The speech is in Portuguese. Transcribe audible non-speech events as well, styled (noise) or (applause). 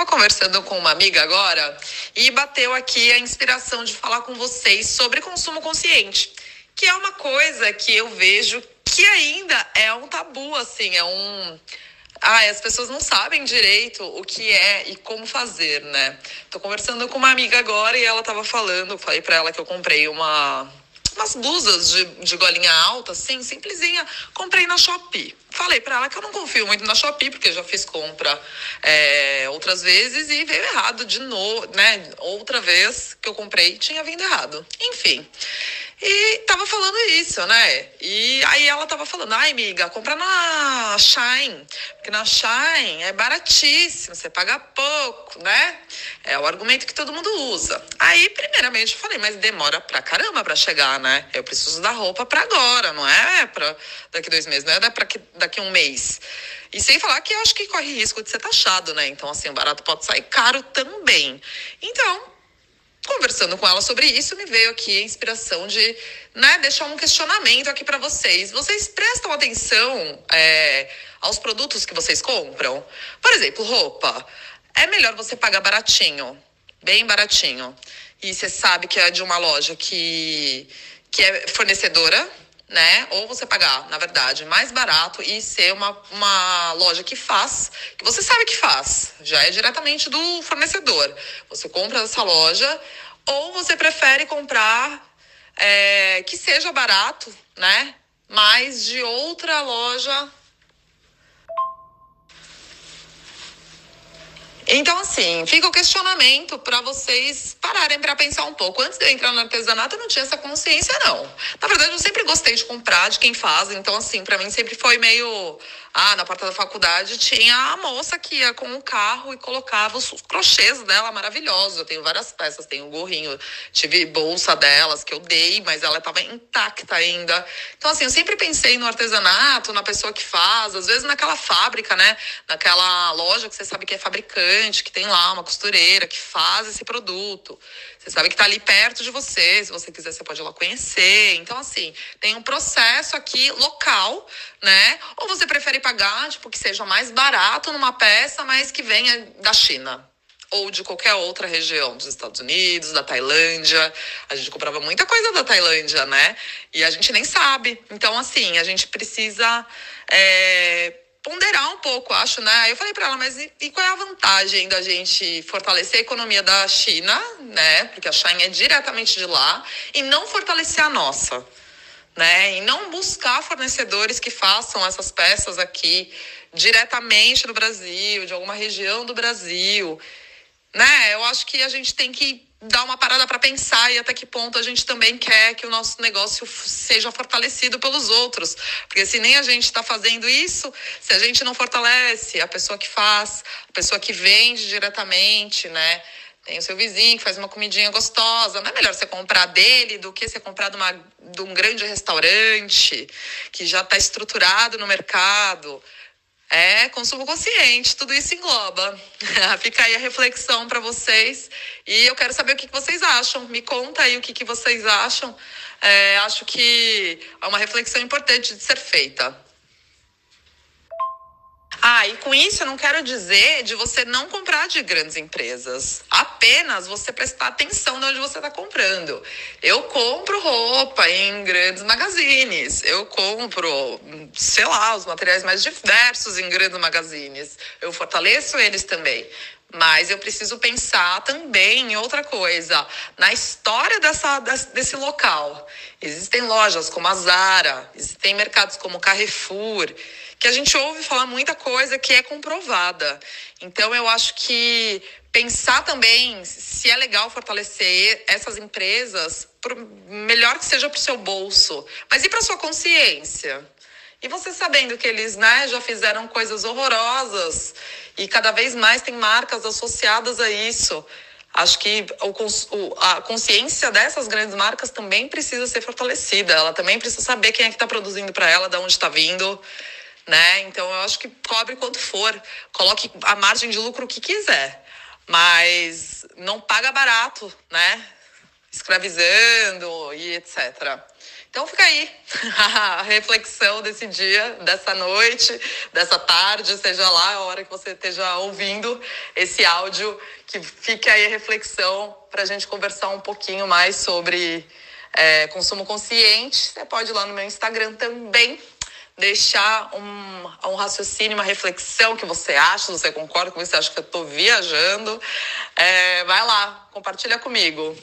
Tava conversando com uma amiga agora e bateu aqui a inspiração de falar com vocês sobre consumo consciente, que é uma coisa que eu vejo que ainda é um tabu, assim, é um. Ah, as pessoas não sabem direito o que é e como fazer, né? Tô conversando com uma amiga agora e ela tava falando, falei para ela que eu comprei uma umas blusas de, de golinha alta, assim, simplesinha. Comprei na Shopee. Falei para ela que eu não confio muito na Shopee, porque já fiz compra é, outras vezes e veio errado de novo, né? Outra vez que eu comprei tinha vindo errado. Enfim. E tava falando isso, né? E aí ela tava falando, ai, amiga, compra na Shine, porque na Shine é baratíssimo, você paga pouco, né? É o argumento que todo mundo usa. Aí, primeiramente, eu falei, mas demora pra caramba pra chegar, né? Eu preciso da roupa pra agora, não é pra daqui dois meses, não é pra daqui um mês. E sem falar que eu acho que corre risco de ser taxado, né? Então, assim, o barato pode sair caro também. Então, conversando com ela sobre isso, me veio aqui a inspiração de né, deixar um questionamento aqui para vocês. Vocês prestam atenção é, aos produtos que vocês compram? Por exemplo, roupa. É melhor você pagar baratinho, bem baratinho. E você sabe que é de uma loja que, que é fornecedora né? Ou você pagar, na verdade, mais barato e ser uma, uma loja que faz, que você sabe que faz, já é diretamente do fornecedor. Você compra dessa loja, ou você prefere comprar é, que seja barato, né? Mas de outra loja Então, assim, fica o questionamento para vocês pararem para pensar um pouco. Antes de eu entrar no artesanato, eu não tinha essa consciência, não. Na verdade, eu sempre gostei de comprar de quem faz. Então, assim, para mim sempre foi meio ah, na porta da faculdade tinha a moça que ia com o carro e colocava os crochês dela maravilhosos. Eu tenho várias peças, tenho um gorrinho, tive bolsa delas que eu dei, mas ela estava intacta ainda. Então, assim, eu sempre pensei no artesanato, na pessoa que faz, às vezes naquela fábrica, né? Naquela loja que você sabe que é fabricante, que tem lá uma costureira que faz esse produto. Você sabe que está ali perto de você, se você quiser, você pode ir lá conhecer. Então, assim, tem um processo aqui local, né? Ou você prefere pagar, tipo, que seja mais barato numa peça, mas que venha da China ou de qualquer outra região dos Estados Unidos, da Tailândia. A gente comprava muita coisa da Tailândia, né? E a gente nem sabe. Então, assim, a gente precisa é, ponderar um pouco, acho, né? Aí eu falei para ela, mas e, e, qual é a vantagem da gente fortalecer a economia da China, né? Porque a China é diretamente de lá, e não fortalecer a nossa, né? E não buscar fornecedores que façam essas peças aqui diretamente no Brasil, de alguma região do Brasil, né? Eu acho que a gente tem que dar uma parada para pensar e até que ponto a gente também quer que o nosso negócio seja fortalecido pelos outros. Porque se nem a gente está fazendo isso, se a gente não fortalece a pessoa que faz, a pessoa que vende diretamente, né? Tem o seu vizinho que faz uma comidinha gostosa. Não é melhor você comprar dele do que você comprar de, uma, de um grande restaurante que já está estruturado no mercado. É consumo consciente, tudo isso engloba. (laughs) Fica aí a reflexão para vocês e eu quero saber o que vocês acham. Me conta aí o que vocês acham. É, acho que é uma reflexão importante de ser feita. Ah, e com isso eu não quero dizer de você não comprar de grandes empresas. Apenas você prestar atenção de onde você está comprando. Eu compro roupa em grandes magazines. Eu compro, sei lá, os materiais mais diversos em grandes magazines. Eu fortaleço eles também. Mas eu preciso pensar também em outra coisa, na história dessa, desse local. Existem lojas como a Zara, existem mercados como Carrefour, que a gente ouve falar muita coisa que é comprovada. Então, eu acho que pensar também se é legal fortalecer essas empresas, por, melhor que seja para o seu bolso, mas e para sua consciência? E você sabendo que eles né, já fizeram coisas horrorosas e cada vez mais tem marcas associadas a isso. Acho que o, a consciência dessas grandes marcas também precisa ser fortalecida. Ela também precisa saber quem é que está produzindo para ela, de onde está vindo né? Então eu acho que cobre quanto for, coloque a margem de lucro que quiser, mas não paga barato, né? Escravizando e etc. Então fica aí (laughs) a reflexão desse dia, dessa noite, dessa tarde, seja lá a hora que você esteja ouvindo esse áudio, que fique aí a reflexão para a gente conversar um pouquinho mais sobre é, consumo consciente. Você pode ir lá no meu Instagram também deixar um, um raciocínio, uma reflexão que você acha, você concorda com isso, você acha que eu estou viajando. É, vai lá, compartilha comigo.